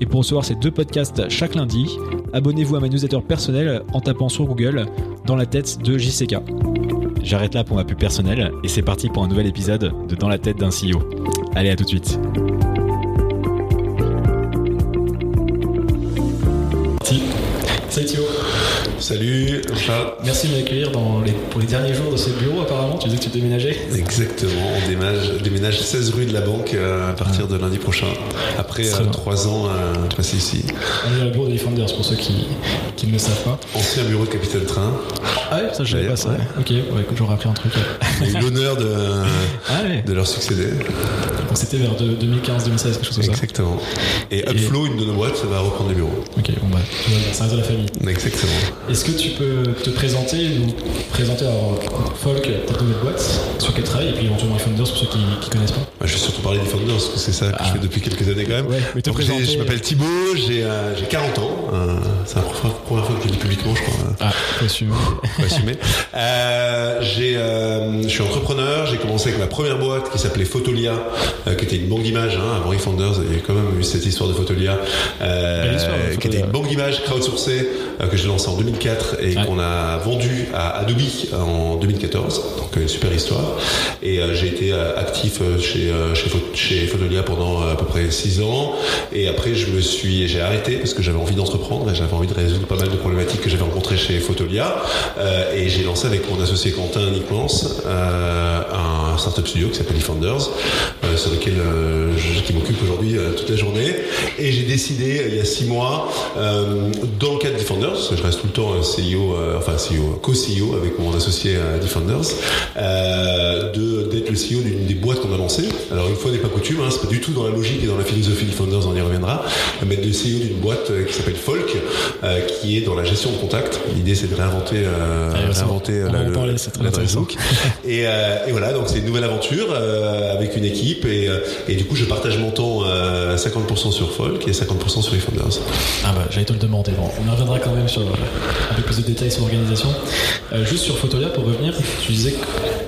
Et pour recevoir ces deux podcasts chaque lundi, abonnez-vous à ma newsletter personnelle en tapant sur Google Dans la tête de JCK. J'arrête là pour ma pub personnelle et c'est parti pour un nouvel épisode de Dans la tête d'un CEO. Allez, à tout de suite. Salut Charles. Merci de m'accueillir dans les, pour les derniers jours de ce bureau apparemment. Tu disais que tu déménageais Exactement, on déménage, déménage 16 rue de la Banque euh, à partir de lundi prochain. Après Très euh, bien. 3 ans à passer ici. On est dans le bureau de Defenders pour ceux qui, qui ne le savent pas. Ancien bureau de Capitaine Train. Ah ouais, ça je savais pas ça. ouais. Ok, ouais, écoute, j'aurais appris un truc. On a eu l'honneur de, Ah ouais, de leur succéder. donc c'était vers de- 2015-2016, quelque chose comme ça. Exactement. Et Upflow, une de nos boîtes, va reprendre le bureau. Ok, bon bah, ça reste de la famille. Exactement. Est-ce que tu peux te présenter, nous présenter alors Folk, ta nouvelle boîte, sur quelle travaille, et puis éventuellement les Founders pour ceux qui, qui connaissent pas je vais surtout parler des Founders, parce que c'est ça que Ah. je fais depuis quelques années quand même. Ouais, mais te Donc, j'ai- présenter- je m'appelle Thibaut, j'ai euh, j'ai 40 ans. Euh, c'est la première fois, première fois que je le dis publiquement, je crois. Ah, faut assumer. Faut assumer. Euh, euh, je suis entrepreneur. J'ai commencé avec ma première boîte qui s'appelait Photolia, euh, qui était une banque d'images. Hein, avant eFounders, il y a quand même eu cette histoire de Photolia, euh, de qui était une banque d'images crowdsourcée euh, que j'ai lancée en 2004 et Ouais. qu'on a vendue à Adobe en 2014. Donc euh, une super histoire. Et euh, j'ai été euh, actif euh, chez euh, chez, chez Photolia pendant euh, à peu près 6 ans. Et après, je me suis, j'ai arrêté parce que j'avais envie d'entreprendre et j'avais envie de résoudre pas mal de problématiques que j'avais rencontrées chez Photolia. Euh, et j'ai lancé avec mon associé Quentin Nick Lance euh, un startup studio qui s'appelle eFounders, euh, sur lequel euh, je- qui m'occupe aujourd'hui euh, toute la journée. Et j'ai décidé euh, il y a six mois, euh, dans le cadre d'eFounders, parce que je reste tout le temps euh, CEO, euh, enfin CEO, co-CEO avec mon associé à Defenders, euh, de d'être le CEO d'une des boîtes qu'on a lancées. Alors une fois n'est pas coutume, hein, c'est pas du tout dans la logique et dans la philosophie de Defenders, on y reviendra, mais de CEO d'une boîte euh, qui s'appelle Folk, euh, qui est dans la gestion de contact. L'idée c'est de réinventer, euh, va. réinventer euh, On la- en le- parler, c'est très intéressant. Et, euh, et voilà, donc c'est une nouvelle aventure euh, avec une équipe et, euh, et du coup je partage mon temps euh, 50% sur Folk et 50% sur eFounders. Ah bah, j'allais te le demander. Bon, on y reviendra quand même sur euh, un peu plus de détails sur l'organisation. Euh, juste sur Photolia, pour revenir, tu disais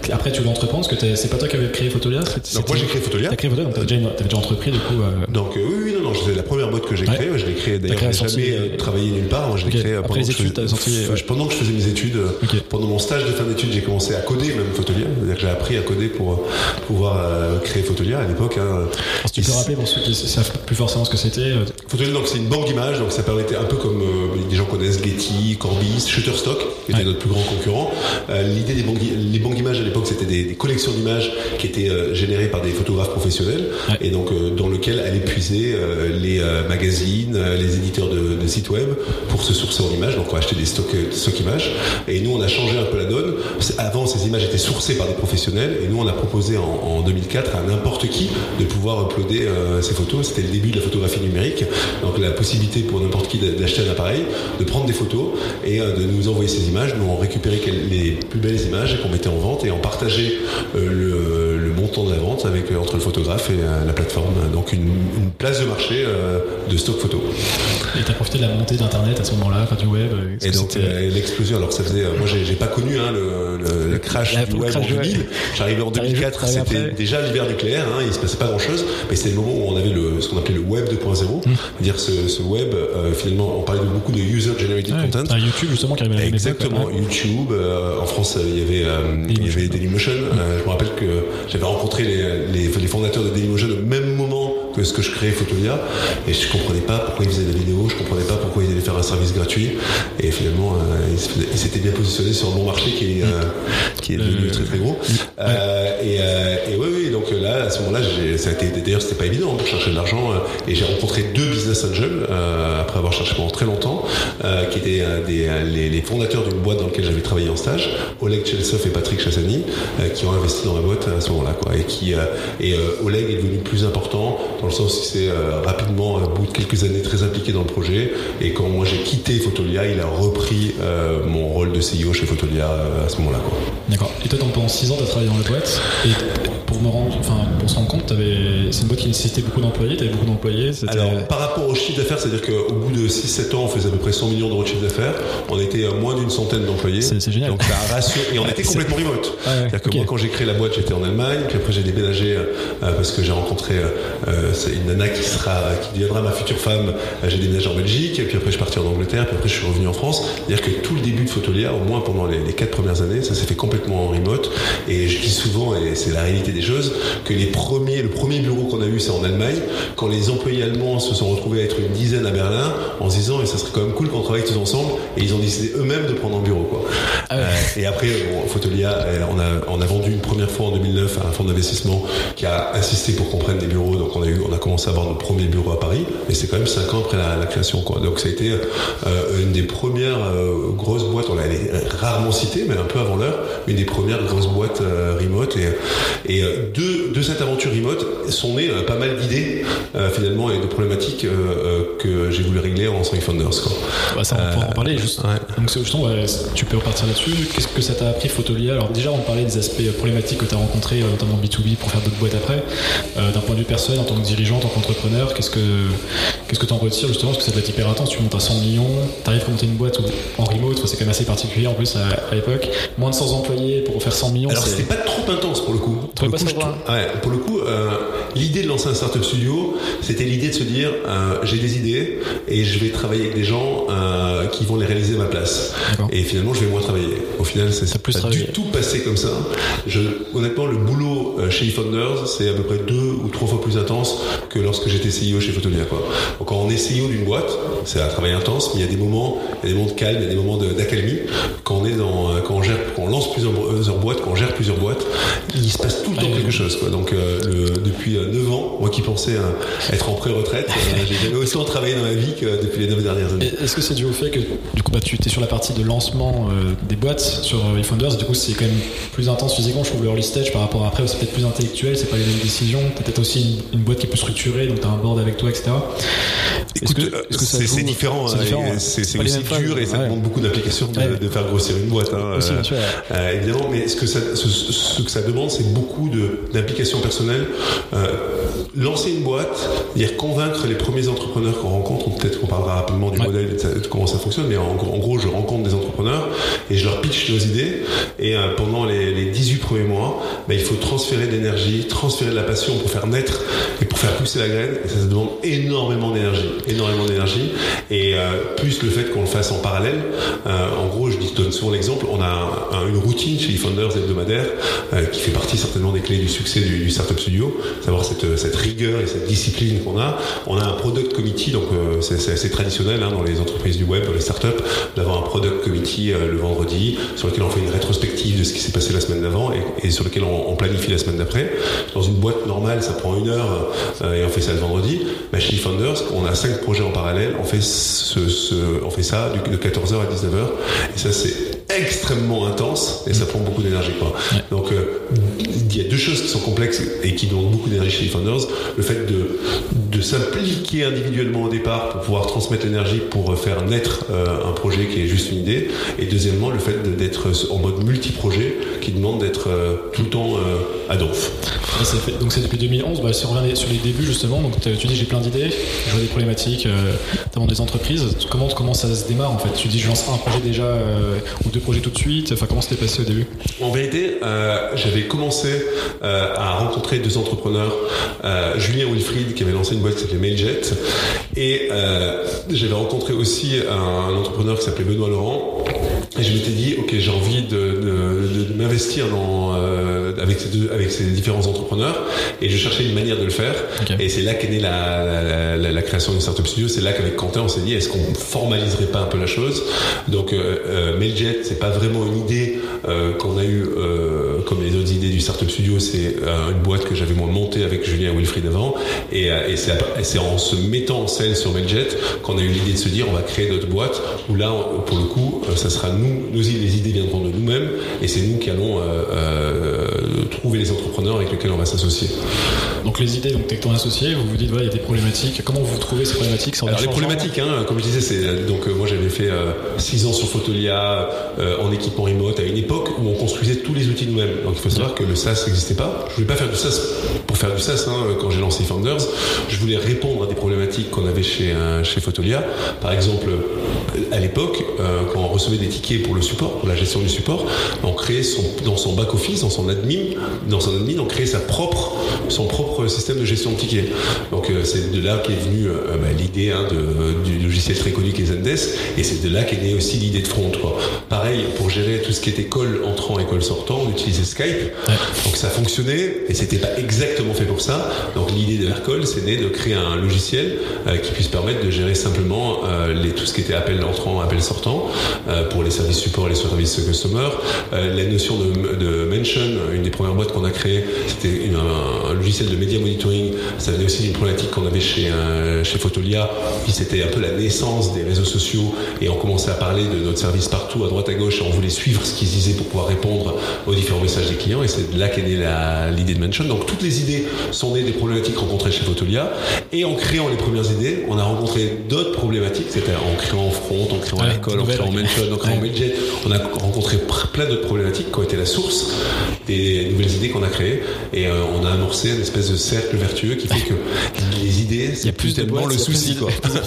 que après tu l'entreprends, parce que c'est pas toi qui avais créé Photolia Donc moi j'ai créé Photolia. T'as créé Photolia, donc t'avais déjà, déjà entrepris du coup. euh, Donc oui, oui, non, non, c'est la première boîte que j'ai Ouais. créée. Je l'ai créée d'ailleurs, j'ai jamais euh, travaillé nulle part. Je l'ai créée Après pendant les que je études, faisais- t'as sorti, ouais. f- pendant que je faisais mes études. euh. Pendant mon stage de fin d'études, j'ai commencé à coder même Photolia. C'est-à-dire que j'ai appris à coder pour euh, pouvoir euh, créer Photolia à l'époque. Hein. si tu peux rappeler pour ceux qui savent plus forcément ce que c'était. Photolia, donc c'est une banque d'images, donc ça permettait un peu comme des gens connaissent Getty, Corbis, Shutterstock, qui était Ouais. notre plus grand concurrent. L'idée des banques, les banques d'images à l'époque, c'était des, des collections d'images qui étaient générées par des photographes professionnels, et donc dans lequel puiser euh, les euh, magazines, euh, les éditeurs de, sites web pour se sourcer en images. Donc on achetait des stocks, des stocks images, et nous on a changé un peu la donne. Avant, ces images étaient sourcées par des professionnels, et nous on a proposé en, en 2004 à n'importe qui de pouvoir uploader euh, photos. C'était le début de la photographie numérique, donc la possibilité pour n'importe qui d'a- d'acheter un appareil, de prendre des photos et euh, de nous envoyer ces images. Nous on récupérait les plus belles images qu'on mettait en vente et on partageait euh, le, montant de la vente avec euh, entre le photographe et euh, la plateforme. Donc une, une place de marché euh, de stock photo. Et t'as profité de la montée d'internet à ce moment-là, enfin du web. euh, Et donc euh, l'explosion. Alors ça faisait, euh, moi j'ai pas connu hein, le, le- le crash La- du web crash en du web. 2000. J'arrivais en T'arrives- 2004, t'arrives c'était déjà l'hiver nucléaire. Hein, il se passait pas grand chose, mais c'était le moment où on avait le, ce qu'on appelait le web 2.0, Hmm. c'est-à-dire ce, ce web. euh, finalement, on parlait de beaucoup de user generated Ouais, content. YouTube justement qui époque, Exactement. YouTube. euh, en France, euh, il y avait, euh, il y avait Dailymotion. Euh, je me rappelle que j'avais rencontré les, les, les fondateurs de Dailymotion au même moment que ce que je créais Photolia, et je comprenais pas pourquoi ils faisaient des vidéos, je comprenais pas pourquoi ils allaient faire un service gratuit, et finalement, euh, ils s'étaient bien positionnés sur un bon marché qui est, euh, qui est devenu très très gros. Euh, et, et oui, oui, donc là, à ce moment-là, ça a été d'ailleurs c'était pas évident pour chercher de l'argent et j'ai rencontré deux business angels après avoir cherché pendant très longtemps, qui étaient des, les, fondateurs d'une boîte dans laquelle j'avais travaillé en stage, Oleg Chelsov et Patrick Chassani, qui ont investi dans la boîte à ce moment-là, quoi, et qui et Oleg est devenu plus important dans le sens que c'est rapidement, au bout de quelques années, très impliqué dans le projet. Et quand moi j'ai quitté Photolia, il a repris mon rôle de CEO chez Photolia à ce moment-là. D'accord. Et toi, pendant 6 ans, tu as travaillé dans la boîte? Me rendre, enfin, pour se rendre compte, c'est une boîte qui nécessitait beaucoup d'employés. Tu avais beaucoup d'employés. Alors, par rapport au chiffre d'affaires, c'est-à-dire qu'au bout de 6-7 ans, on faisait à peu près 100 millions d'euros de chiffre d'affaires. On était à moins d'une centaine d'employés. C'est génial. Donc, ça a rassuré. Et on était complètement remote. Ah c'est-à-dire que moi, quand j'ai créé la boîte, j'étais en Allemagne. Puis après, j'ai déménagé euh, parce que j'ai rencontré euh, une nana qui sera, qui deviendra ma future femme. J'ai déménagé en Belgique. Et puis après, je suis parti en Angleterre. Puis après, je suis revenu en France. C'est-à-dire que tout le début de Photolia, au moins pendant les, les 4 premières années, ça s'est fait complètement en remote. Et je dis souvent, et c'est la réalité des choses, que les premiers, le premier bureau qu'on a eu, c'est en Allemagne. Quand les employés allemands se sont retrouvés à être une dizaine à Berlin, en se disant, et ça serait quand même cool qu'on travaille tous ensemble, et ils ont décidé eux-mêmes de prendre un bureau, quoi. Ah euh, et après, bon, Photolia, euh, on a, on a vendu une première fois en 2009 à un fonds d'investissement qui a insisté pour qu'on prenne des bureaux. Donc on a eu, on a commencé à avoir nos premiers bureaux à Paris, et c'est quand même cinq ans après la, création, quoi. Donc ça a été euh, une des premières grosses boîtes. On l'a rarement cité, mais un peu avant l'heure, une des premières grosses boîtes remote. Et, et de, de, cette aventure remote sont nées euh, pas mal d'idées finalement et de problématiques que j'ai voulu régler en Sonic Founders. Quoi. Bah, ça, on pourra en parler. Juste. Donc justement, tu peux repartir là-dessus. Qu'est-ce que ça t'a appris Photolia? Alors déjà, on parlait des aspects problématiques que tu as rencontrés, notamment B2B, pour faire d'autres boîtes après. D'un point de vue personnel, en tant que dirigeant, en tant qu'entrepreneur, qu'est-ce que qu'est-ce que tu en retires justement? Parce que ça doit être hyper intense. Tu montes à 100 millions, tu arrives à monter une boîte en remote, c'est quand même assez particulier en plus à, l'époque. Moins de 100 employés pour faire 100 millions. Alors c'était pas trop intense pour le coup. Pour, le coup, ouais, pour le coup, euh, l'idée de lancer un startup studio, c'était l'idée de se dire euh, j'ai des idées et je vais travailler avec des gens euh, qui vont les réaliser à ma place. Et finalement, je vais moins travailler. Au final, c'est pas du tout passé comme ça. Je, honnêtement, le boulot chez eFounders, c'est à peu près deux ou trois fois plus intense que lorsque j'étais CEO chez Photolia. Quoi. Donc, quand on est CEO d'une boîte, c'est un travail intense, mais il y a des moments, il y a des moments de calme, il y a des moments d'accalmie. Quand on est dans, quand on gère, quand on lance plusieurs boîtes, quand on gère plusieurs boîtes, il se passe tout le temps quelque chose. Quoi. Donc euh, le, depuis 9 euh, ans, moi qui pensais euh, être en pré-retraite, j'ai jamais autant travaillé dans ma vie que depuis les 9 dernières années. Est-ce que c'est dû au fait que du coup bah, tu étais sur la partie de lancement des boîtes sur eFounders, du coup c'est quand même plus intense physiquement, je trouve le early stage par rapport à après, c'est peut-être plus intellectuel, c'est pas les mêmes décisions, t'as peut-être aussi une, boîte qui est plus structurée, donc t'as un board avec toi, etc. Écoute, c'est différent, c'est aussi dur et ça demande beaucoup d'applications de, faire grossir une boîte. Hein, évidemment, mais ce que ça, ce, que ça demande, c'est beaucoup d'implication personnelle. Euh, lancer une boîte, dire convaincre les premiers entrepreneurs qu'on rencontre, peut-être qu'on parlera rapidement du modèle de, de, comment ça fonctionne, mais en, gros, je rencontre des entrepreneurs et je leur pitch nos idées. Et euh, pendant les, les, 18 premiers mois, ben, il faut transférer de l'énergie, transférer de la passion pour faire naître et pour faire pousser la graine. Et ça, ça demande énormément d'énergie, énormément d'énergie. Et euh, plus le fait qu'on le fasse en parallèle. en gros, je donne souvent l'exemple, on a une routine chez les founders hebdomadaire euh, qui fait partie certainement des clés du succès du, Startup Studio, savoir cette, cette, rigueur et cette discipline qu'on a. On a un product committee, donc euh, c'est assez traditionnel hein, dans les entreprises du web, dans les startups, d'avoir un product committee euh, le vendredi sur lequel on fait une rétrospective de ce qui s'est passé la semaine d'avant et, sur lequel on, planifie la semaine d'après. Dans une boîte normale, ça prend une heure et on fait ça le vendredi. Mais chez Founders, on a cinq projets en parallèle, on fait, ce, ce, on fait ça de 14h à 19h et ça c'est extrêmement intense et ça prend beaucoup d'énergie. Donc euh, il y a deux choses qui sont complexes et qui demandent beaucoup d'énergie chez les founders. Le fait de, de s'impliquer individuellement au départ pour pouvoir transmettre l'énergie pour faire naître euh, un projet qui est juste une idée. Et deuxièmement, le fait d'être en mode multi-projet qui demande d'être euh, tout le temps à donf. Donc c'est depuis 2011. Bah, si on revient sur les débuts justement, donc tu dis j'ai plein d'idées, je vois des problématiques, euh, des entreprises. Comment, comment ça se démarre en fait? Tu dis je lance un projet déjà ou deux projets tout de suite. Enfin comment c'était passé au début? En vérité, j'avais commencé euh, à rencontrer deux entrepreneurs, euh, Julien Wilfried qui avait lancé une boîte qui s'appelait Mailjet, et euh, j'avais rencontré aussi un, entrepreneur qui s'appelait Benoît Laurent. Et je m'étais dit, ok, j'ai envie de, m'investir dans avec ces deux, avec ces différents entrepreneurs, et je cherchais une manière de le faire. Et c'est là qu'est née la, la, création de Startup Studio. C'est là qu'avec Quentin, on s'est dit, est-ce qu'on formaliserait pas un peu la chose? Donc, euh, Mailjet, c'est pas vraiment une idée qu'on a eu comme les autres idées du Startup Studio, c'est une boîte que j'avais moi montée avec Julien Wilfried avant. Et, et c'est en se mettant en scène sur Mailjet qu'on a eu l'idée de se dire on va créer notre boîte où là, pour le coup, ça sera nous, nos, les idées viendront de nous-mêmes et c'est nous qui allons trouver les entrepreneurs avec lesquels on va s'associer. Donc les idées, donc ton associé, vous vous dites voilà, il y a des problématiques. Comment vous trouvez ces problématiques Alors les problématiques, hein, comme je disais, c'est donc moi j'avais fait 6 ans sur Photolia en équipement remote à une époque où on construisait tous les outils nous-mêmes. Donc il faut savoir que le SaaS n'existait pas. Je voulais pas faire du SaaS pour faire du SaaS. Hein, quand j'ai lancé Founders, je voulais répondre à des problématiques qu'on avait chez euh, chez Photolia. Par exemple, à l'époque, euh, quand on recevait des tickets pour le support, pour la gestion du support, on créait son dans son back office, dans son admin, dans son admin, on créait sa propre son propre système de gestion de tickets. Donc euh, c'est de là qu'est venue bah, l'idée hein, du logiciel très connu qui est Zendesk, et c'est de là qu'est née aussi l'idée de Front. Quoi. Pareil pour gérer tout ce qui était call entrant et call sortant, on utilisait Skype. Donc ça fonctionnait et c'était pas exactement fait pour ça. Donc l'idée de l'Aircall, c'est de créer un logiciel euh, qui puisse permettre de gérer simplement euh, les, tout ce qui était appel entrant, appel sortant euh, pour les services support et les services customer. la notion de, de, mention, une des premières boîtes qu'on a créées, c'était un, logiciel de media monitoring. Ça venait aussi d'une problématique qu'on avait chez chez Photolia. Puis c'était un peu la naissance des réseaux sociaux et on commençait à parler de notre service partout à droite à gauche et on voulait suivre ce qu'ils disaient pour pouvoir répondre aux différents messages des clients et c'est là qu'est née l'idée de Mention. Donc toutes les idées sont nées des problématiques rencontrées chez Photolia et en créant les premières idées, on a rencontré d'autres problématiques, c'était en créant Front, en créant l'école, en créant Mention, en créant Medjet, on a rencontré plein d'autres problématiques qui ont été la source des nouvelles idées qu'on a créées. Et euh, on a amorcé une espèce de cercle vertueux qui fait que les idées, c'est plus tellement le souci.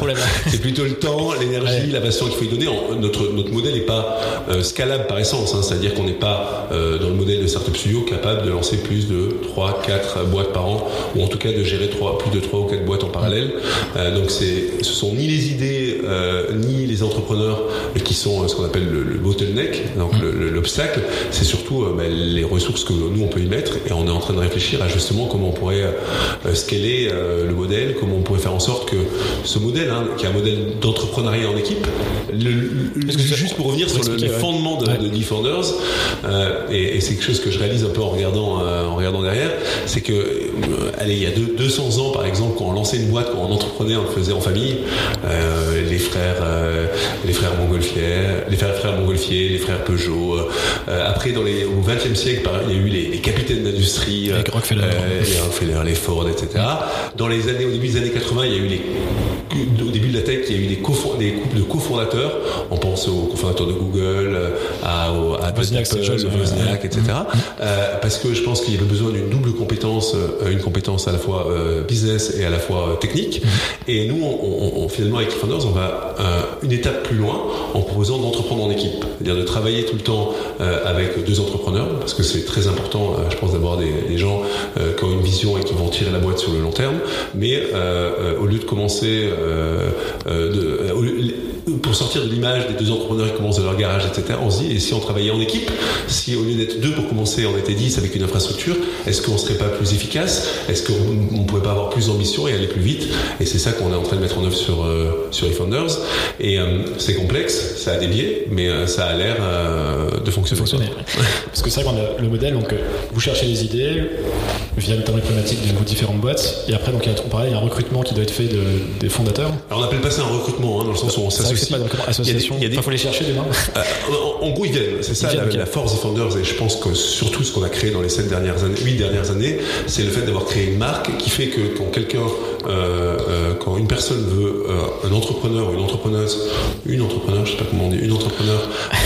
c'est plutôt le temps, l'énergie, la passion qu'il faut y donner. Notre, notre modèle n'est pas euh, scalable par essence, hein, c'est-à-dire qu'on n'est pas euh, dans le modèle de Startup Studio capable de lancer plus de 3, 4 boîtes par an, ou en tout cas de gérer 3, plus de 3 ou 4 boîtes en parallèle. Euh, donc ce sont ni les idées, ni les entrepreneurs qui sont ce qu'on appelle le, bottleneck, donc l'obstacle, c'est surtout ben, les ressources que nous on peut y mettre, et on est en train de réfléchir à justement comment on pourrait scaler le modèle, comment on pourrait faire en sorte que ce modèle, hein, qui est un modèle d'entrepreneuriat en équipe, le, juste pour revenir sur le, les fondements de, de Defenders, euh, et, et c'est quelque chose que je réalise un peu en regardant, euh, en regardant derrière, c'est que, allez, il y a deux, 200 ans par exemple, quand on lançait une boîte, quand on entreprenait, on le faisait en famille, euh, les frères, les frères Montgolfier, les frères, frères Montgolfier, les frères Peugeot. après, dans les, au XXe siècle, il y a eu les, les capitaines d'industrie, les Rockefeller, les Rockefeller, les Ford, etc. Dans les années, au début des années 80, il y a eu les au début de la tech, il y a eu des, couples de cofondateurs. On pense aux cofondateurs de Google, à, à, à Wozniak, etc. Euh, parce que je pense qu'il y avait besoin d'une double compétence, euh, une compétence à la fois euh, business et à la fois euh, technique. Mm-hmm. Et nous, on, on, finalement, avec Founders, on va une étape plus loin en proposant d'entreprendre en équipe. C'est-à-dire de travailler tout le temps avec deux entrepreneurs, parce que c'est très important, je pense, d'avoir des, des, gens qui ont une vision et qui vont tirer la boîte sur le long terme. Mais au lieu de commencer de, pour sortir de l'image des deux entrepreneurs qui commencent dans leur garage, etc., on se dit, et si on travaillait en équipe, si au lieu d'être deux pour commencer, on était dix avec une infrastructure, est-ce qu'on serait pas plus efficace? Est-ce qu'on ne pourrait pas avoir plus d'ambition et aller plus vite? Et c'est ça qu'on est en train de mettre en œuvre sur, euh, sur eFounders. Et euh, c'est complexe, ça a des biais, mais euh, ça a l'air de fonctionner. fonctionner. Parce que c'est vrai qu'on a le modèle, donc vous cherchez les idées via le temps problématique de vos différentes boîtes, et après, donc, il y a, un recrutement qui doit être fait de, des fondateurs. Alors on appelle pas ça un recrutement, hein, dans le sens où on s'associe association. Il, faut les chercher demain. Euh, en, gros, ils viennent. C'est ça la, force des Founders. Et je pense que surtout ce qu'on a créé dans les sept dernières années, huit dernières années, c'est le fait d'avoir créé une marque qui fait que quand quelqu'un, quand une personne veut, un entrepreneur ou une entrepreneuse, une entrepreneur, je sais pas comment on dit, une entrepreneur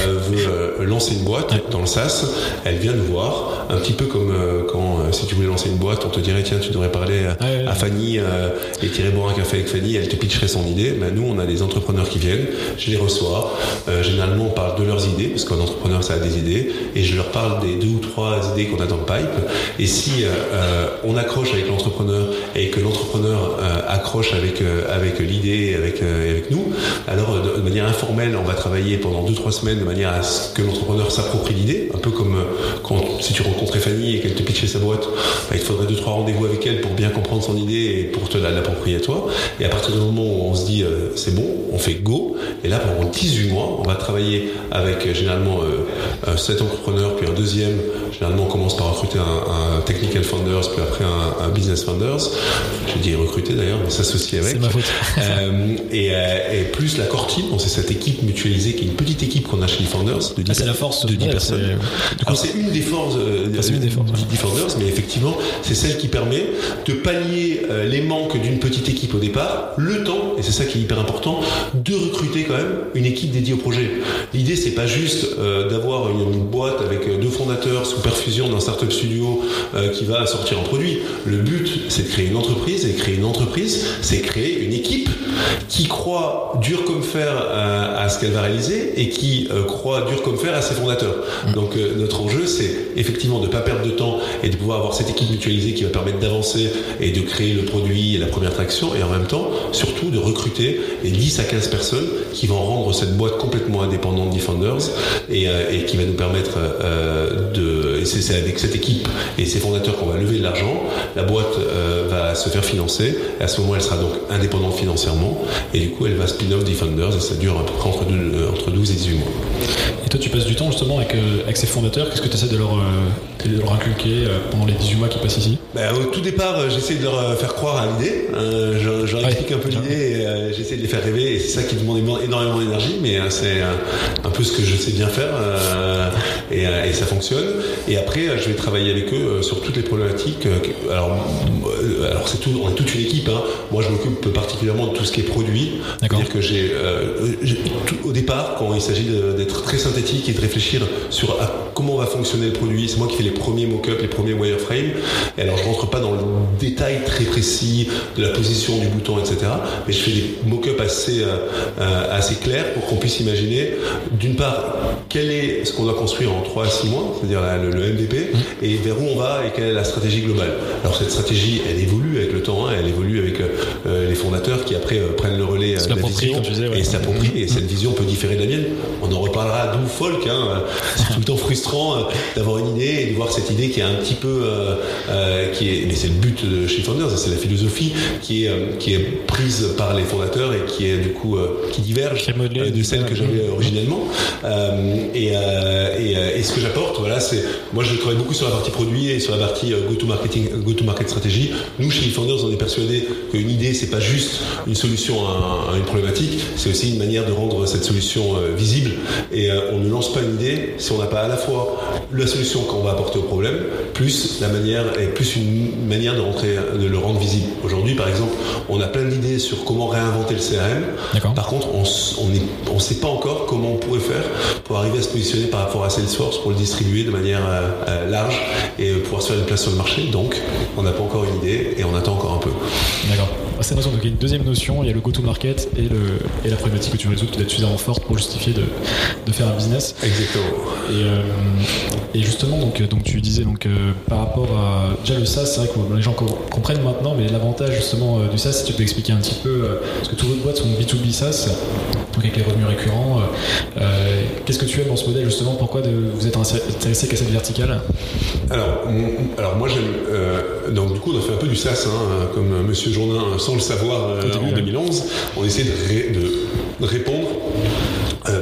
veut lancer une boîte dans le SaaS, elle vient nous voir, un petit peu comme quand si tu voulais lancer une boîte, on te dirait tiens, tu devrais parler à, Fanny et tirer boire un café avec Fanny, elle te pitcherait son idée. Ben, nous, on a des entrepreneurs qui viennent je les reçois. Euh, généralement, on parle de leurs idées, parce qu'un entrepreneur, ça a des idées, et je leur parle des deux ou trois idées qu'on a dans le pipe. Et si euh, euh, on accroche avec l'entrepreneur et que l'entrepreneur accroche avec avec l'idée, avec avec nous, alors de, manière informelle, on va travailler pendant deux trois semaines de manière à ce que l'entrepreneur s'approprie l'idée, un peu comme quand si tu rencontrais Fanny et qu'elle te pitchait sa boîte, bah, il te faudrait deux trois rendez-vous avec elle pour bien comprendre son idée et pour te l'approprier à toi. Et à partir du moment où on se dit euh, c'est bon, on fait go. Et là, pendant 18 mois, on va travailler avec euh, généralement euh, 7 entrepreneurs, puis un deuxième. Généralement, on commence par recruter un, technical founders, puis après un, un business founders. J'ai dit recruter d'ailleurs, mais s'associer avec. C'est ma faute. Euh, et, euh, et, plus la core team, c'est cette équipe mutualisée qui est une petite équipe qu'on a chez Founders. De 10, ah, c'est la force de 10 ouais, personnes. C'est une des forces, euh, une des forces ouais. Founders, mais effectivement, c'est celle qui permet de pallier euh, les manques d'une petite équipe au départ, le temps, et c'est ça qui est hyper important, de recruter quand même une équipe dédiée au projet. L'idée, c'est pas juste d'avoir une, une, boîte avec deux fondateurs sous perfusion d'un startup studio qui va sortir un produit. Le but, c'est de créer une entreprise, et créer une entreprise, c'est créer une équipe qui croit dur comme fer à, à ce qu'elle va réaliser et qui euh, croit dur comme fer à ses fondateurs. Mmh. Donc euh, notre enjeu, c'est effectivement de ne pas perdre de temps et de pouvoir avoir cette équipe mutualisée qui va permettre d'avancer et de créer le produit et la première traction et en même temps, surtout de recruter les 10 à 15 personnes qui vont rendre cette boîte complètement indépendante d'E-Founders et, euh, et, qui va nous permettre euh, de... Et c'est avec cette équipe et ses fondateurs qu'on va lever de l'argent. La boîte euh, va se faire financer. À ce moment, elle sera donc indépendante financièrement et du coup, elle va spin-off d'E-Founders et ça dure à peu près entre, deux, entre 12 et 18 mois. Et toi, tu passes du temps justement avec, avec ces fondateurs. Qu'est-ce que tu essaies de leur, de leur inculquer pendant les 18 mois qui passent ici? Ben, Au tout départ, j'essaie de leur faire croire à l'idée. Euh, je, je leur explique un peu l'idée et euh, j'essaie de les faire rêver. Et c'est ça qui demande énormément d'énergie, mais euh, c'est un peu ce que je sais bien faire et, et, ça fonctionne. Et après, je vais travailler avec eux sur toutes les problématiques. Alors, alors c'est tout, on est toute une équipe. Hein. Moi, je m'occupe particulièrement de tout ce qui est produit. Que j'ai, au départ, quand il s'agit d'être très synthétique et de réfléchir sur comment va fonctionner le produit, c'est moi qui fais les premiers mock-ups, les premiers wireframes. Et alors, je rentre pas dans le détail très précis de la position du bouton, etc. Mais je fais des mock-ups assez, euh, assez clairs pour qu'on puisse imaginer, d'une part, quel est ce qu'on doit construire en 3 à 6 mois, c'est-à-dire le, le, MVP, mmh. et vers où on va et quelle est la stratégie globale. Alors cette stratégie, elle évolue avec le temps, hein, elle évolue avec euh, les fondateurs qui après euh, prennent le relais de la vision disais, ouais. et s'approprient, mmh. et cette vision peut différer de la mienne. On en reparlera d'où folk, hein, c'est tout le temps frustrant euh, d'avoir une idée et de voir cette idée qui est un petit peu, qui est, mais c'est le but de chez Founders, c'est la philosophie qui est, qui est prise par les fondateurs et qui est du coup qui diverge modelé, de celle que j'avais originellement. et, et, et, ce que j'apporte, voilà, c'est moi je travaille beaucoup sur la partie produit et sur la partie go-to marketing, go-to market stratégie. Nous chez Founders, on est persuadé qu'une idée c'est pas juste une solution à, une problématique, c'est aussi une manière de rendre cette solution euh, visible. Et euh, on ne lance pas une idée si on n'a pas à la fois la solution qu'on va apporter au problème, plus la manière et plus une manière de rentrer, de le rendre visible. Aujourd'hui, par exemple, on a plein d'idées sur comment réinventer le CRM. Par contre, on ne on sait pas encore comment on pourrait faire pour arriver à se positionner par rapport à Salesforce pour le distribuer de manière euh, large et pouvoir se faire une place sur le marché. Donc, on n'a pas encore une idée et on attend encore un peu. D'accord. C'est notion, donc il y a une deuxième notion, il y a le go-to-market et, le, et la problématique que tu résous qui doit être suffisamment forte pour justifier de, de faire un business. Exactement. Et, euh, et justement, donc, donc tu disais donc euh, par rapport à déjà le SaaS, c'est vrai que les gens comprennent maintenant, mais l'avantage justement euh, du SaaS, si tu peux expliquer un petit peu, parce que toutes vos boîtes sont B2B SaaS, donc avec les revenus récurrents. Euh, Qu'est-ce que tu aimes dans ce modèle justement Pourquoi de, vous êtes intéressé qu'à cette verticale? Alors, alors moi j'aime. donc du coup, on a fait un peu du SaaS, hein, comme Monsieur Jourdain sans le savoir euh, en 2011, on essaie de, ré, de répondre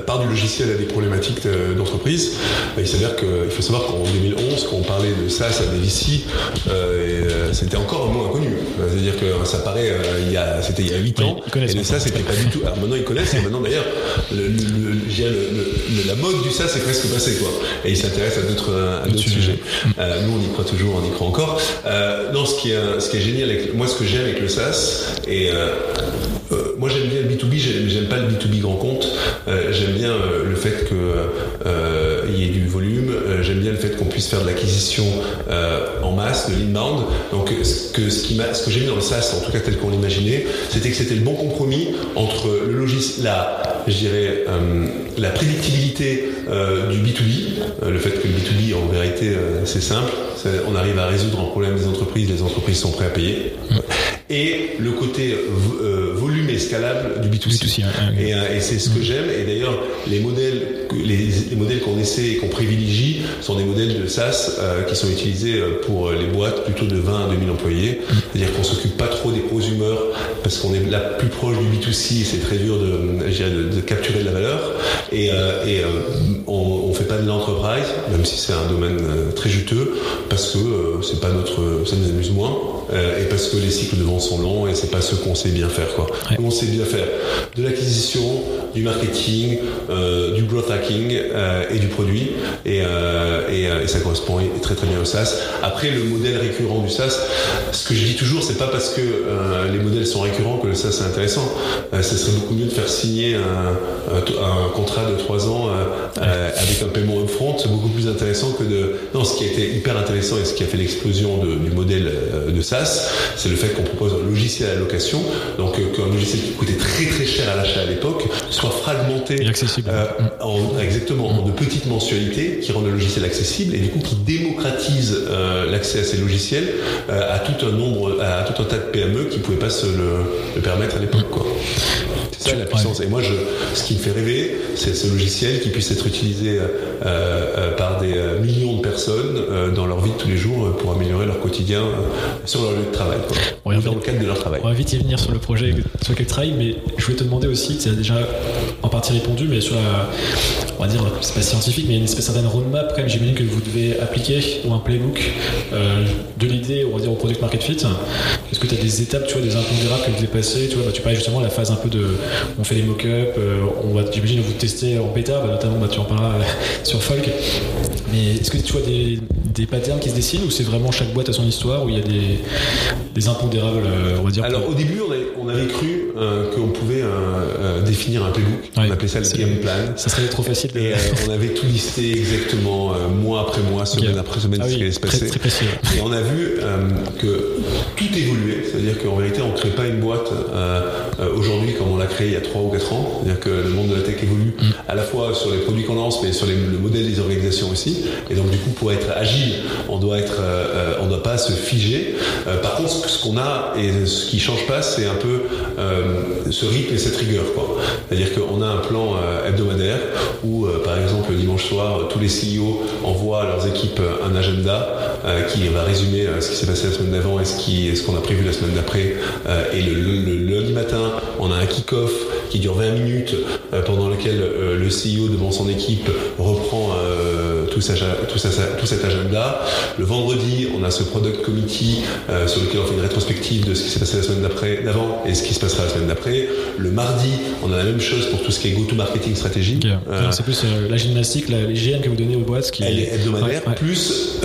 par du logiciel à des problématiques d'entreprise. Euh, il s'avère qu'il faut savoir qu'en 2011, quand on parlait de SaaS à des VC, euh, c'était encore un mot inconnu. C'est-à-dire que ça paraît, il y a, c'était il y a 8 ans, oui, et le SaaS c'était pas du tout. Alors maintenant ils connaissent, et maintenant d'ailleurs, le, le, le, la mode du SaaS est presque passée, quoi. Et ils s'intéressent à d'autres à d'autres sujets. Euh, nous on y croit toujours, on y croit encore. Euh, non, ce qui est, ce qui est génial, avec, moi ce que j'aime avec le SaaS, et euh, moi j'aime bien le B2B, j'aime pas le B2B grand compte. Euh, j'aime bien euh, le fait qu'il euh, y ait du volume. j'aime bien le fait qu'on puisse faire de l'acquisition en masse, de l'inbound. Donc ce que, ce, qui ce que j'ai mis dans le SaaS, en tout cas tel qu'on l'imaginait, c'était que c'était le bon compromis entre le logiciel, la, je dirais, la prédictibilité du B2B, le fait que le B2B en vérité c'est simple, on arrive à résoudre un problème des entreprises, les entreprises sont prêtes à payer. Et le côté euh, volume et scalable du B2C. Et, et c'est ce que j'aime. Et d'ailleurs, les modèles, les, les modèles qu'on essaie et qu'on privilégie sont des modèles de SaaS qui sont utilisés pour les boîtes plutôt de 20 à 2000 employés. C'est-à-dire qu'on s'occupe pas trop des prosumeurs parce qu'on est la plus proche du B2C. C'est très dur de, de, de, capturer de la valeur. Et, et on, on fait pas de l'entreprise, même si c'est un domaine très juteux, parce que c'est pas notre, ça nous amuse moins, et parce que les cycles de vente sont longs et c'est pas ce qu'on sait bien faire quoi. Ouais. On sait bien faire de l'acquisition, du marketing, euh, du growth hacking euh, et du produit et, euh, et, et, ça correspond très très bien au SaaS. Après le modèle récurrent du SaaS, ce que je dis toujours, c'est pas parce que les modèles sont récurrents que le SaaS est intéressant. ce serait beaucoup mieux de faire signer un, un, contrat de 3 ans avec un paiement upfront, c'est beaucoup plus intéressant que de. Non, ce qui a été hyper intéressant et ce qui a fait l'explosion du modèle de SaaS, c'est le fait qu'on propose un logiciel à location, donc qu'un logiciel qui coûtait très très cher à l'achat à l'époque soit fragmenté. Euh, en, exactement en de petites mensualités qui rendent le logiciel accessible et du coup qui démocratise euh, l'accès à ces logiciels euh, à tout un nombre, à tout un tas de PME qui pouvaient pas se le, le permettre à l'époque. Ça la puissance. Et moi, je, ce qui me fait rêver, c'est ce logiciel qui puisse être utilisé euh, par des millions de personnes euh, dans leur vie de tous les jours pour améliorer leur quotidien sur leur lieu de travail, quoi, on va dans le cadre de leur travail. On va vite y venir sur le projet sur lequel tu travailles, mais je voulais te demander aussi, tu as déjà en partie répondu, mais sur la, on va dire, c'est pas scientifique, mais il y a une certaine roadmap quand même, j'imagine que vous devez appliquer ou un playbook euh, de l'idée, on va dire, au product market fit. Est-ce que tu as des étapes, tu vois, des impondérables que vous devez passer Tu vois, bah, tu parlais justement de la phase un peu de, on fait des mock-ups, euh, on va, j'imagine, vous tester en bêta, bah, notamment, bah, tu en parleras sur Folk. Mais est-ce que tu vois des, des patterns qui se dessinent ou c'est vraiment chaque boîte a son histoire où il y a des, des impondérables, on va dire Alors pour... au début, on avait, on avait cru euh, qu'on pouvait euh, définir un playbook. Ouais, on appelait ça le game plan. Ça serait trop facile. De... Et euh, on avait tout listé exactement mois après mois, semaine okay. après semaine, ah ce qui allait se passer. Très, très précis, Et on a vu que tout évoluait. C'est-à-dire qu'en vérité, on ne crée pas une boîte aujourd'hui comme on l'a créé il y a 3 ou 4 ans. C'est-à-dire que le monde de la tech évolue mm. à la fois sur les produits qu'on lance, mais sur les, le modèle des organisations aussi. Et donc du coup, pour être agile, on doit être, euh, on ne doit pas se figer. Euh, par contre, ce qu'on a et ce qui change pas, c'est un peu euh, ce rythme et cette rigueur. C'est-à-dire qu'on a un plan hebdomadaire où, par exemple, le dimanche soir, tous les CEO envoient à leurs équipes un agenda qui va résumer ce qui s'est passé la semaine d'avant et ce qu'on a prévu la semaine d'après. et le, le, lundi matin, on a un kick-off qui dure 20 minutes pendant lequel le CEO devant son équipe reprend tout, cet agenda. Le vendredi, on a ce product committee euh, sur lequel on fait une rétrospective de ce qui s'est passé la semaine d'après, d'avant et ce qui se passera la semaine d'après. Le mardi, on a la même chose pour tout ce qui est go-to-marketing stratégique. Okay. Euh, c'est plus euh, la gymnastique, la, les GM que vous donnez aux boîtes. Qui elle est hebdomadaire, ouais, ouais. plus,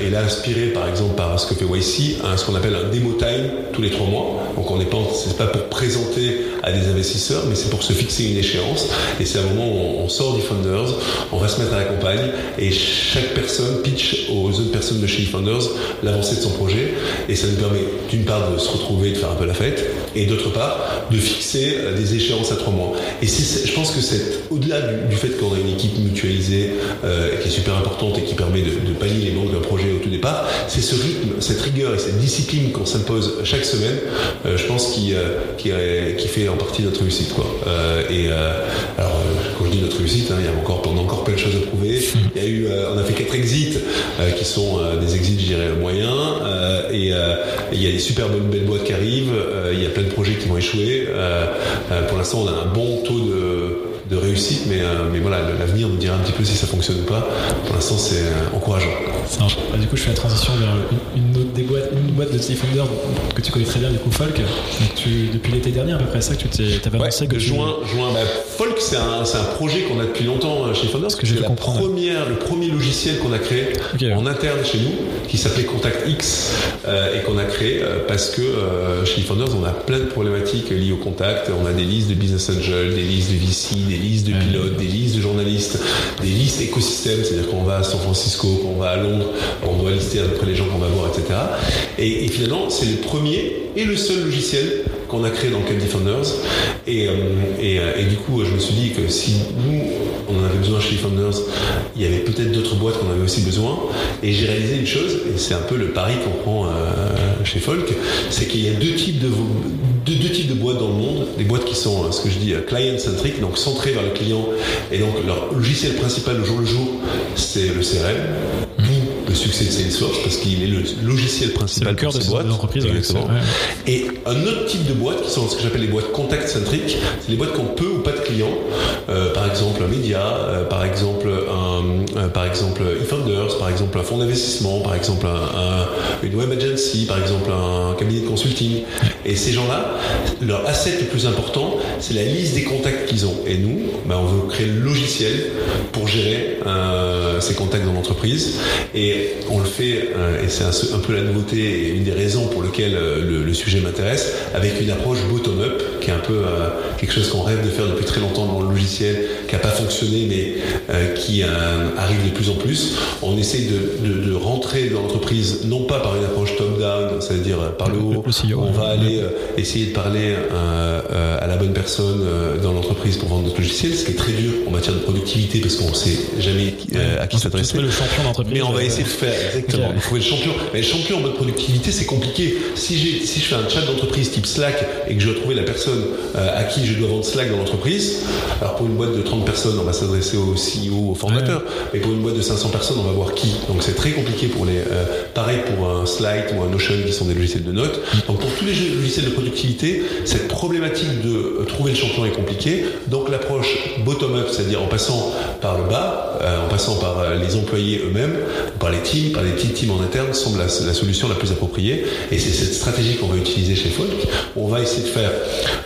et là inspiré par exemple par ce que fait YC, hein, ce qu'on appelle un demo time tous les trois mois. Donc on n'est pas, c'est pas pour présenter à des investisseurs, mais c'est pour se fixer une échéance. Et c'est un moment où on, sort du Founders, on va se mettre à la campagne et chaque personne pitch aux autres personnes de chez eFounders l'avancée de son projet et ça nous permet d'une part de se retrouver, de faire un peu la fête et d'autre part de fixer des échéances à trois mois. Et je pense que c'est au-delà du, fait qu'on a une équipe mutualisée euh, qui est super importante et qui permet de, de pallier les manques d'un projet au tout départ, c'est ce rythme, cette rigueur et cette discipline qu'on s'impose chaque semaine, euh, je pense qui, euh, qui, qui, fait en partie notre réussite. Quoi. Euh, et alors, quand je dis notre réussite, hein, il y a encore, on a encore plein de choses à prouver. Il y a eu, on a fait quatre exits qui sont des exits, je dirais, moyens. et il y a des super bonnes belles boîtes qui arrivent. il y a plein de projets qui vont échouer. pour l'instant, on a un bon taux de de réussite, mais, euh, mais voilà, l'avenir nous dira un petit peu si ça fonctionne ou pas. Pour l'instant, c'est euh, encourageant. Du coup, je fais la transition vers une boîte de Founder que tu connais très bien, du coup, Folk. Tu, depuis l'été dernier, à peu près ça, que tu avais ouais, annoncé que juin, tu... juin bah, Folk, c'est un, un, projet qu'on a depuis longtemps chez Founder. Ce que j'ai la comprendre. première, le premier logiciel qu'on a créé okay. en interne chez nous, qui s'appelait Contact X, euh, et qu'on a créé euh, parce que euh, chez Founders, on a plein de problématiques liées au contact. On a des listes de business angel, des listes de VC, des listes de pilotes, des listes de journalistes, des listes écosystèmes, c'est-à-dire qu'on va à San Francisco, qu'on va à Londres, on doit lister à peu près les gens qu'on va voir, etc. Et, finalement, c'est le premier et le seul logiciel qu'on a créé dans Candy Founders. Et, euh, et, euh, et, du coup, je me suis dit que si nous, on en avait besoin chez Founders, il y avait peut-être d'autres boîtes qu'on avait aussi besoin. Et j'ai réalisé une chose, et c'est un peu le pari qu'on prend euh, chez Folk, c'est qu'il y a deux types de, deux, types de boîtes dans le monde. Des boîtes qui sont, ce que je dis, client-centric, donc centrées vers le client, et donc leur logiciel principal au jour le jour, c'est le CRM succès de Salesforce parce qu'il est le logiciel principal de cœur de ces boîtes. Exactement. Et un autre type de boîte qui sont ce que j'appelle les boîtes contact centriques, c'est les boîtes qui ont peu ou pas de clients. Euh, par exemple un média, euh, par exemple un, euh, par exemple eFounders, par exemple un fonds d'investissement, par exemple un, une web agency, par exemple un cabinet de consulting. Et ces gens-là, leur asset le plus important, c'est la liste des contacts qu'ils ont. Et nous, ben, on veut créer le logiciel pour gérer euh, ces contacts dans l'entreprise. Et on le fait, euh, et c'est un, peu la nouveauté et une des raisons pour lesquelles euh, le, sujet m'intéresse, avec une approche bottom-up, qui est un peu euh, quelque chose qu'on rêve de faire depuis très longtemps dans le logiciel, qui n'a pas fonctionné, mais qui arrive de plus en plus. On essaie de, rentrer dans l'entreprise, non pas par une approche top-down, c'est-à-dire par le haut, on va aller essayer de parler à la bonne personne dans l'entreprise pour vendre notre logiciel, ce qui est très dur en matière de productivité, parce qu'on ne sait jamais à qui s'adresser. Mais on va essayer faire, exactement. Il faut être champion. Mais champion en mode productivité, c'est compliqué. Si, si je fais un chat d'entreprise type Slack et que je dois trouver la personne euh, à qui je dois vendre Slack dans l'entreprise, alors pour une boîte de 30 personnes, on va s'adresser au CEO, au formateur. Mais pour une boîte de 500 personnes, on va voir qui. Donc c'est très compliqué pour les. Euh, pareil pour un Slide ou un Notion qui sont des logiciels de notes. Donc pour tous les logiciels de productivité, cette problématique de euh, trouver le champion est compliquée. Donc l'approche bottom-up, c'est-à-dire en passant par le bas, en passant par les employés eux-mêmes, par les teams, par les petites teams en interne, semble la, solution la plus appropriée. Et c'est cette stratégie qu'on va utiliser chez Folk. On va essayer de faire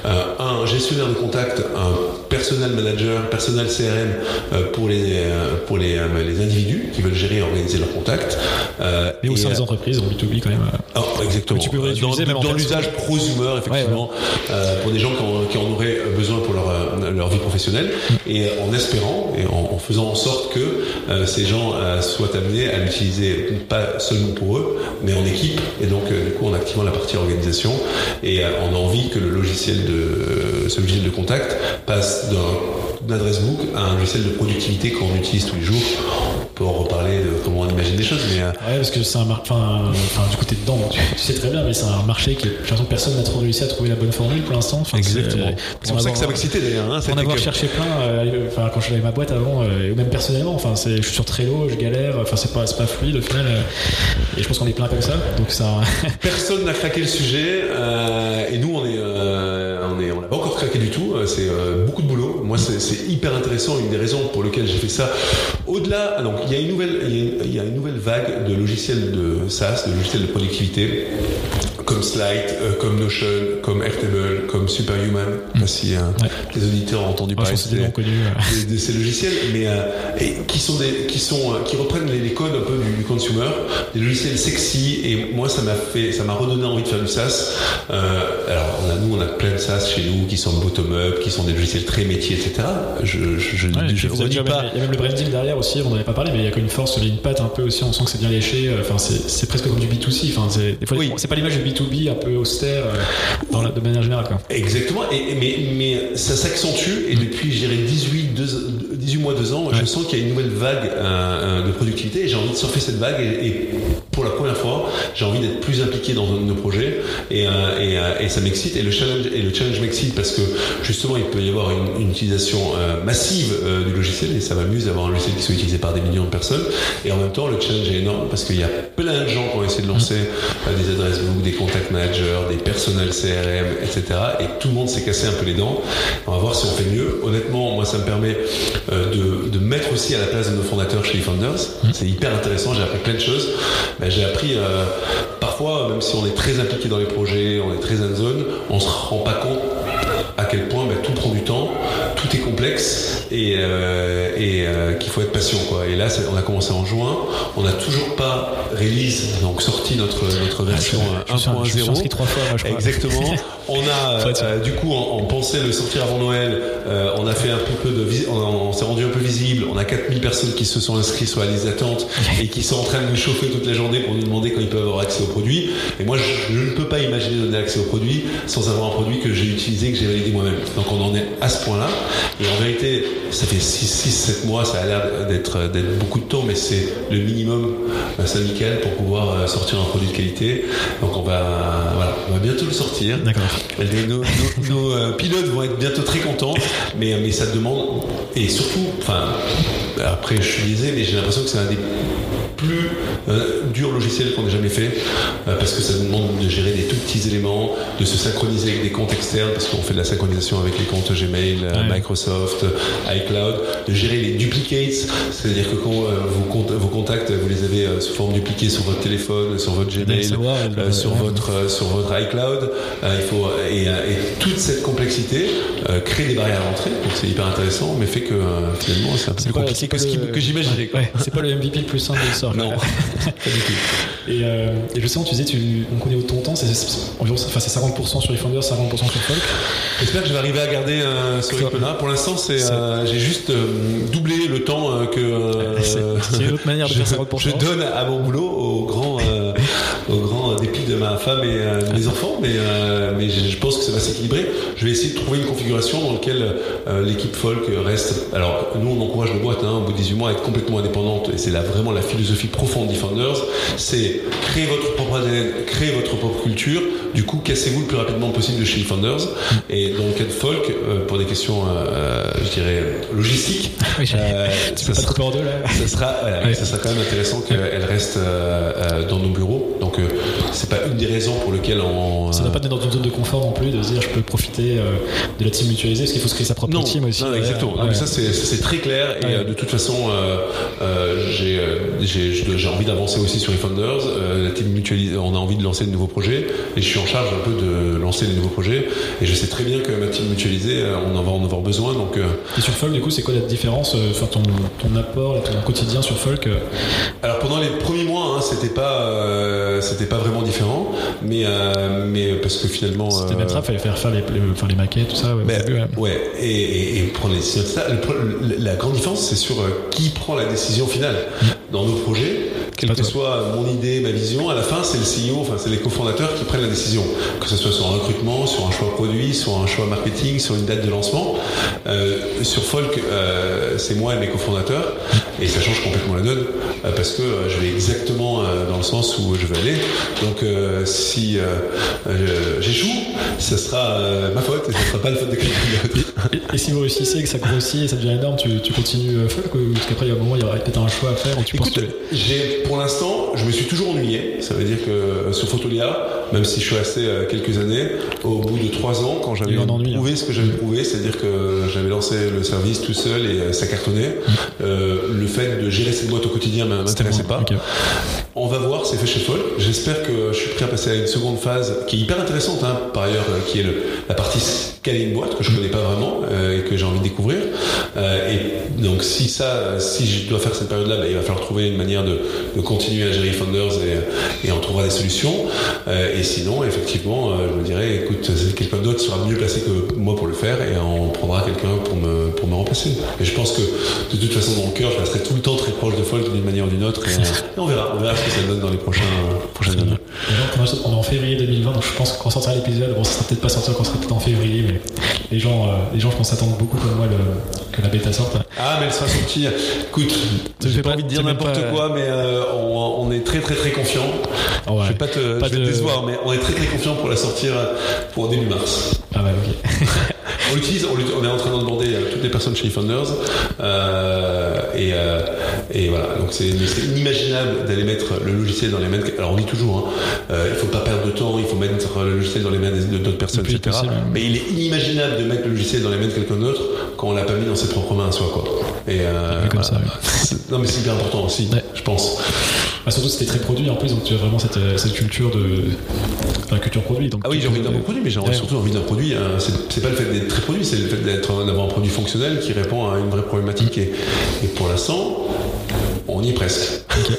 un gestionnaire de contact, un personnel manager, personnel CRM euh, pour les euh, pour les, les individus qui veulent gérer et organiser leurs contacts. Mais au sein des entreprises, en B2B quand même. Ah, exactement. Tu peux dans, dans l'usage prosumer, effectivement, pour des gens qui en, auraient besoin pour leur, leur vie professionnelle, mm. et en espérant et en, en, faisant en sorte que ces gens soient amenés à l'utiliser pas seulement pour eux, mais en équipe. Et donc, euh, du coup, en activant la partie organisation, et euh, a envie que le logiciel ce logiciel de contact passe d'un adresse book à un logiciel de productivité qu'on utilise tous les jours peut en reparler de comment on imagine des choses. Mais euh, ouais, parce que c'est un marché. Enfin, du coup, t'es dedans, tu, sais très bien, mais c'est un marché qui, j'ai l'impression que personne n'a trop réussi à trouver la bonne formule pour l'instant. Exactement. C'est pour ça que ça m'excitait d'ailleurs. Hein, en avoir cherché plein. Euh, enfin, quand je l'avais ma boîte avant, euh, ou même personnellement, enfin, je suis sur Trello, je galère. Enfin, c'est pas, pas fluide au final. et je pense qu'on est plein comme ça. Donc ça. personne n'a craqué le sujet. et nous, on est, on est, on n'a pas encore craqué du tout. C'est beaucoup de boulot. Moi, c'est hyper intéressant. Une des raisons pour lesquelles j'ai fait ça. Au-delà, donc il y a une nouvelle, vague de logiciels de SaaS, de logiciels de productivité comme Slide, euh, comme Notion, comme Airtable, comme Superhuman. Mmh. Si euh, ouais. les auditeurs ont entendu ah, parler de, ces logiciels, mais euh, qui sont qui sont euh, qui reprennent les, codes un peu du, consumer, des logiciels sexy. Et moi, ça m'a fait, ça m'a redonné envie de faire du SaaS. Euh, alors, on nous, on a plein de SaaS chez nous qui sont bottom up, qui sont des logiciels très métiers, etc. Je, je, je. Il y a même le bref deal derrière aussi. On n'avait pas parlé, mais il y a quand même une force, il y a une patte un peu aussi. On sent que c'est bien léché. Enfin, c'est presque comme du B2C. Enfin, des fois, oui. c'est pas l'image du B2C B2B un peu austère euh, dans la, de manière générale. Quoi. Exactement, et, mais, mais ça s'accentue et mm. depuis, je dirais, 18, 2, 18 mois, 2 ans, je sens qu'il y a une nouvelle vague euh, euh, de productivité et j'ai envie de surfer cette vague et, pour la première fois, j'ai envie d'être plus impliqué dans nos projets et, et, et ça m'excite et le challenge, et le challenge m'excite parce que justement, il peut y avoir une, utilisation massive du logiciel et ça m'amuse d'avoir un logiciel qui soit utilisé par des millions de personnes et en même temps, le challenge est énorme parce qu'il y a plein de gens qui ont essayé de lancer des adresses book, des contact des personnels CRM, etc. Et tout le monde s'est cassé un peu les dents. On va voir si on fait mieux. Honnêtement, moi, ça me permet euh, de, de, mettre aussi à la place de nos fondateurs chez eFounders. Mmh. C'est hyper intéressant. J'ai appris plein de choses. Ben, j'ai appris euh, parfois, même si on est très impliqué dans les projets, on est très en zone, on se rend pas compte à quel point ben, tout prend du temps, complexe et, euh, et euh, qu'il faut être patient. Quoi. Et là, on a commencé en juin, on n'a toujours pas release, donc sorti notre, notre ah, version 1.0. trois fois, moi, je crois. Exactement. On a euh, du coup, on, pensait le sortir avant Noël. Euh, on a fait un peu de, on, s'est rendu un peu visible. On a 4000 personnes qui se sont inscrites sur la liste d'attente et qui sont en train de nous chauffer toute la journée pour nous demander quand ils peuvent avoir accès au produit. Et moi, je, ne peux pas imaginer donner accès au produit sans avoir un produit que j'ai utilisé, que j'ai validé moi-même. Donc on en est à ce point-là. Et en vérité, ça fait 6-7 mois, ça a l'air d'être beaucoup de temps, mais c'est le minimum syndical pour pouvoir sortir un produit de qualité. Donc on va, voilà, on va bientôt le sortir. D'accord. Nos, nos, pilotes vont être bientôt très contents, mais, mais ça demande, et surtout, enfin, après je suis disais, mais j'ai l'impression que c'est un des plus euh, dur logiciel qu'on ait jamais fait euh, parce que ça demande de gérer des tout petits éléments, de se synchroniser avec des comptes externes parce qu'on fait de la synchronisation avec les comptes Gmail, euh, Microsoft, iCloud, de gérer les duplicates, c'est-à-dire que quand vos, vos, contacts vous les avez sous forme dupliquée sur votre téléphone, sur votre Gmail, sur votre sur votre iCloud, il faut et, toute cette complexité crée des barrières à l'entrée, donc c'est hyper intéressant, mais fait que finalement c'est un peu plus compliqué. que, ce que j'imaginais. c'est pas le MVP le plus simple de Non. Et, euh, et justement, tu disais, tu, on connaît ton temps, c'est environ enfin, 50% sur les founders, 50% sur Folk. J'espère que je vais arriver à garder euh, ce rythme-là. Pour l'instant, c'est, euh, j'ai juste euh, doublé le temps euh, que euh, c'est une autre manière de je, faire 50%. Je donne à mon boulot au grand, au ma femme et de mes enfants, mais, mais je, pense que ça va s'équilibrer. Je vais essayer de trouver une configuration dans laquelle l'équipe Folk reste. Alors, nous, on encourage le boîte, hein, au bout de 18 mois, à être complètement indépendante, et c'est là vraiment la philosophie profonde d'E-Founders, c'est créer votre propre ADN, créer votre propre culture. Du coup, cassez-vous le plus rapidement possible de chez Founders. Et dans le cas de Folk, euh, pour des questions, euh, je dirais, logistiques, euh, ça, sera, deux, là. ça, sera, ça sera quand même intéressant qu'elle reste dans nos bureaux. Donc, c'est pas une des raisons pour lesquelles on. Ça ne va pas être dans une zone de confort non plus de se dire je peux profiter de la team mutualisée parce qu'il faut se créer sa propre team aussi. Non, exactement. Donc, ça, c'est très clair. Et de toute façon, j'ai envie d'avancer aussi sur les Founders. la team mutualisée, on a envie de lancer de nouveaux projets. Et je suis en charge un peu de lancer les nouveaux projets. Et je sais très bien que ma team mutualisée, euh, on en va en avoir besoin. Donc, euh. Et sur Folk, du coup, c'est quoi la différence euh, Enfin, ton, ton apport et ton quotidien sur Folk Alors pendant les premiers mois, hein, c'était pas, c'était pas vraiment différent, mais mais parce que finalement. C'était même ça, fallait faire faire les, les, les maquettes, tout ça. Ouais. Ben, ouais. Et, et, prendre les décisions. Ça, la grande différence, c'est sur qui prend la décision finale mm. dans nos projets. Quelle que soit mon idée, ma vision, à la fin, c'est le CEO, enfin, c'est les cofondateurs qui prennent la décision. Que ce soit sur un recrutement, sur un choix produit, sur un choix marketing, sur une date de lancement. Euh, sur Folk, euh, c'est moi et mes cofondateurs. Et ça change complètement la donne. Euh, parce que je vais exactement dans le sens où je veux aller. Donc, si j'échoue, ce sera ma faute et ce ne sera pas la faute de quelqu'un d'autre. Et, si vous réussissez, que ça grossit et ça devient énorme, tu, tu continues Folk ou parce qu'après, il y a un moment, il y aura peut-être un choix à faire. tu Écoute, j'ai pour l'instant, je me suis toujours ennuyé. Ça veut dire que sur Photolia, même si je suis resté euh, quelques années, au bout de trois ans, quand j'avais prouvé hein. ce que j'avais prouvé, c'est-à-dire que j'avais lancé le service tout seul et euh, ça cartonnait, euh, le fait de gérer cette boîte au quotidien m'intéressait pas. On va voir, c'est fait chez Folk. J'espère que je suis prêt à passer à une seconde phase qui est hyper intéressante, hein, par ailleurs, qui est la partie scaler une boîte que je connais pas vraiment et que j'ai envie de découvrir. et donc si ça, si je dois faire cette période-là, bah, il va falloir trouver une manière de, continuer à gérer Founders et, et, on trouvera des solutions. Euh, et sinon, effectivement, euh, je me dirais, écoute, quelqu'un d'autre sera mieux placé que moi pour le faire et on prendra quelqu'un pour me, pour me remplacer. Et je pense que de toute façon, dans le cœur, je resterai tout le temps très proche de Folk d'une manière ou d'une autre. Et, on verra, on verra que ça donne dans les prochains, prochaines années. On est en février 2020, donc je pense qu'on sortira l'épisode. Bon, ça sera peut-être pas sorti quand sera peut-être en février, mais les gens, euh, les gens, je pense, attendent beaucoup comme moi le, que la bêta sorte. Ah, mais elle sera sortie. Écoute, j'ai pas envie de dire n'importe quoi, mais on, est très très très confiant. Oh je vais pas te, je vais te décevoir, mais on est très très confiant pour la sortir pour début mars. Ah ouais, ok. on l'utilise, on, est en train de demander à toutes les personnes chez Founders. Euh, et, euh, et, voilà, donc c'est inimaginable d'aller mettre le logiciel dans les mains. alors on dit toujours, hein, euh, il faut pas perdre de temps, il faut mettre le logiciel dans les mains d'autres personnes, etc. Mais il est inimaginable de mettre le logiciel dans les mains de quelqu'un d'autre quand on l'a pas mis dans ses propres mains à soi, quoi. Et euh, comme ça, non, mais c'est hyper important aussi, je pense. Bah, surtout, c'était très produit en plus, donc tu as vraiment cette, cette culture de, enfin, culture produit. Donc ah oui, j'ai envie d'un bon produit, mais j'ai surtout envie d'un produit. Hein. c'est pas le fait d'être très produit, c'est le fait d'avoir un produit fonctionnel qui répond à une vraie problématique. Et, et pour l'instant, on y est presque.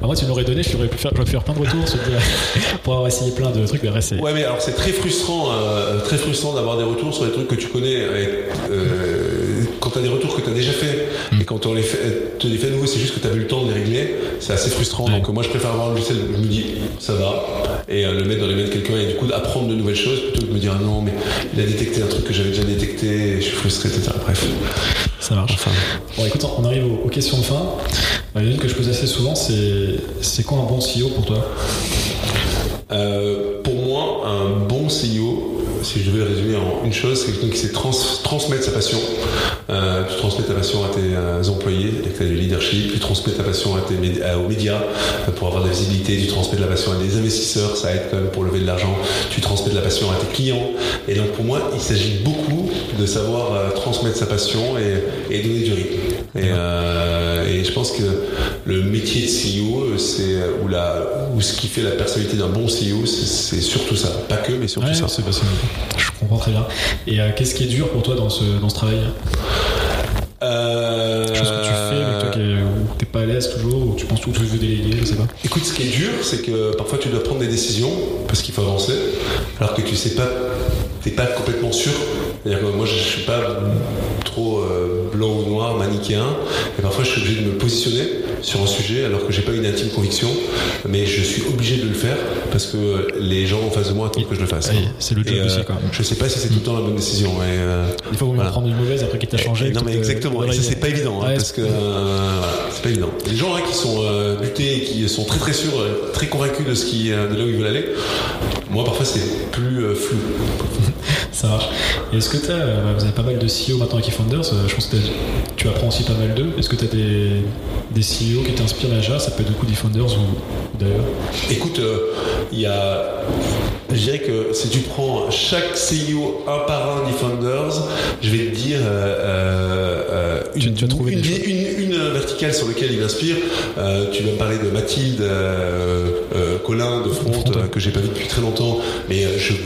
Bah, moi, tu m'aurais donné, je pu faire, pu faire plein de retours pour avoir essayé plein de trucs. Mais reste, ouais, mais alors c'est très frustrant, euh, très frustrant d'avoir des retours sur des trucs que tu connais. Euh, quand tu as des retours que tu as déjà fait mm. et quand on les fait, te les fait à nouveau, c'est juste que tu as eu le temps de les régler. C'est assez frustrant. Donc moi, je préfère avoir un logiciel. Je me dis, ça va, et euh, le mettre dans les mains de quelqu'un et du coup, apprendre de nouvelles choses plutôt que de me dire ah non mais il a détecté un truc que j'avais déjà détecté, et je suis frustré, etc. Bref. Ça marche. Enfin, Bon, écoute, on arrive aux, aux questions de fin. Il y en a une que je pose assez souvent, c'est c'est quoi un bon CEO pour toi? Euh, pour moi, un bon CEO, si je devais résumer en une chose, c'est quelqu'un qui sait trans- transmettre sa passion. Euh, tu transmets ta passion à tes euh, employés, avec du leadership, tu transmets ta passion à- aux médias euh, pour avoir de la visibilité, tu transmets de la passion à des investisseurs, ça aide quand même pour lever de l'argent, tu transmets de la passion à tes clients. Et donc pour moi, il s'agit beaucoup de savoir euh, transmettre sa passion et donner du rythme. Et, euh, et je pense que le métier de CEO, c'est ou la ou ce qui fait la personnalité d'un bon CEO, c'est surtout ça, pas que, mais surtout Ouais, ça. c'est. Je comprends très bien. Et euh, qu'est-ce qui est dur pour toi dans ce, dans ce travail? Euh, Chose que tu fais, avec toi qui t'es pas à l'aise toujours, ou tu penses que tu veux déléguer, je sais pas. Écoute, ce qui est dur, c'est que parfois tu dois prendre des décisions parce qu'il faut avancer, alors que tu sais pas, t'es pas complètement sûr. C'est-à-dire que moi, je suis pas trop euh, blanc ou noir, manichéen, et parfois je suis obligé de me positionner sur un sujet alors que j'ai pas une intime conviction, mais je suis obligé de le faire parce que les gens en face de moi attendent que je le fasse. Oui, c'est le job euh, aussi, même. Je sais pas si c'est tout le temps la bonne décision. Et, euh, Des fois, il mieux Voilà. en prendre une mauvaise après qu'il t'a changé. non mais exactement, et ça c'est pas évident hein, parce que euh, c'est pas évident. Les gens hein, qui sont euh, butés qui sont très très sûrs, euh, très convaincus de ce qui, euh, de là où ils veulent aller, moi parfois c'est plus euh, flou. Ça marche. Et est-ce que tu as, vous avez pas mal de CEO maintenant avec Founders, euh, je pense que tu apprends aussi pas mal d'eux. Est-ce que tu as des, des CEO qui t'inspirent déjà? Ça peut être du coup des Founders ou, d'ailleurs. Écoute, euh, il y a, je dirais que si tu prends chaque CEO un par un Defenders, je vais te dire euh, euh, euh, Tu- une, tu une, des choses. une- une verticale sur laquelle il m'inspire. Euh, tu vas me parler de Mathilde euh, euh, Colin de Front, euh, que j'ai pas vu depuis très longtemps, euh,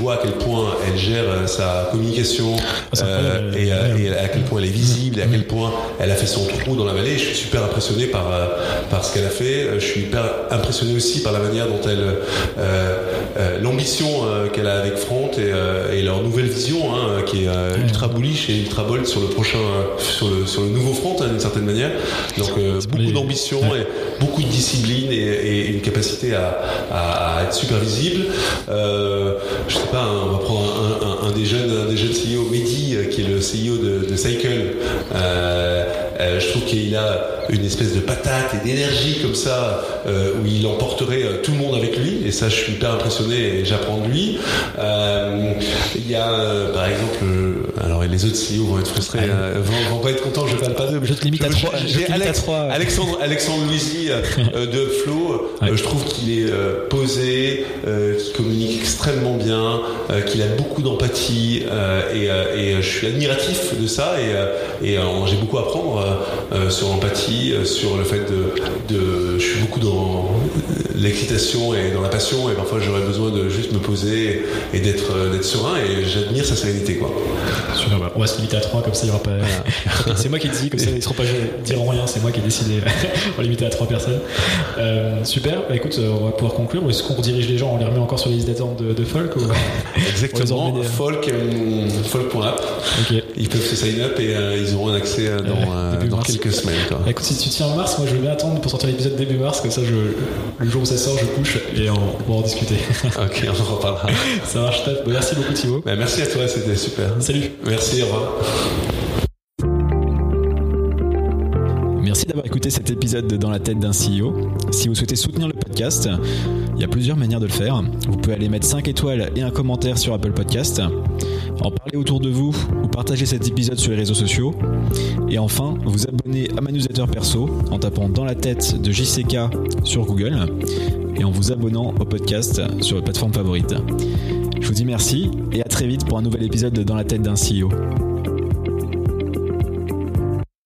vois à quel point elle gère euh, sa communication c'est euh, et, euh, et à quel point elle est visible, et à quel point elle a fait son trou dans la vallée. Je suis super impressionné par, par ce qu'elle a fait. Je suis hyper impressionné aussi par la manière dont elle, euh, euh, l'ambition euh, qu'elle a avec Front et, euh, et leur nouvelle vision, hein, qui est ultra bullish et ultra bold sur le prochain, sur le, sur le nouveau Front hein, d'une certaine manière. Donc beaucoup d'ambition et beaucoup de discipline et, et une capacité à, à- à être super visible. Je sais pas, hein, on va prendre un, un- un des jeunes, un des jeunes CEO, Mehdi, qui est le CEO de, de Cycle. Qu'il a une espèce de patate et d'énergie comme ça, euh, où il emporterait euh, tout le monde avec lui. Et ça, je suis hyper impressionné et j'apprends de lui. Euh, Il y a, par exemple, alors et les autres CEO vont être frustrés, Allez. euh, vont, vont pas être contents, je parle pas d'eux. Je te limite à trois- je te J'ai limite à Alex- trois. Alexandre, Alexandre Louisi euh, euh, de Flo, Ouais. je trouve qu'il est posé, qu'il communique extrêmement bien, qu'il a beaucoup d'empathie et, et, je suis admiratif de ça et, et j'ai beaucoup à apprendre sur l'empathie, sur le fait de, de, je suis beaucoup dans l'excitation et dans la passion et parfois j'aurais besoin de juste me poser et d'être euh, d'être serein et j'admire sa sérénité quoi. Super, bah, on va se limiter à 3 comme ça il y aura pas. c'est moi qui dis, comme ça ils seront pas dire rien, c'est moi qui ai décidé. on va limiter à 3 personnes. Euh, super, bah, écoute, euh, on va pouvoir conclure. Est-ce qu'on redirige les gens, on les remet encore sur les listes d'attente de, de folk ou... Exactement, emmener- folk, euh, folk.app. Ils peuvent se sign up et euh, ils auront un accès euh, dans, euh, quelques semaines. Quoi. Bah, écoute, si tu tiens en mars, moi je bien attendre pour sortir l'épisode début mars, comme ça je, le jour où ça sort, je couche et on, pourra en discuter. Ok, on en reparlera. ça marche top. Merci beaucoup Thibaut. Bah, merci à toi, c'était super. Salut. Merci, au revoir. Merci d'avoir écouté cet épisode de Dans la tête d'un CEO. Si vous souhaitez soutenir le podcast, il y a plusieurs manières de le faire. Vous pouvez aller mettre 5 étoiles et un commentaire sur Apple Podcast, autour de vous ou partager cet épisode sur les réseaux sociaux. Et enfin, vous abonner à ma newsletter perso en tapant Dans la tête de JCK sur Google et en vous abonnant au podcast sur votre plateforme favorite. Je vous dis merci et à très vite pour un nouvel épisode de Dans la tête d'un CEO.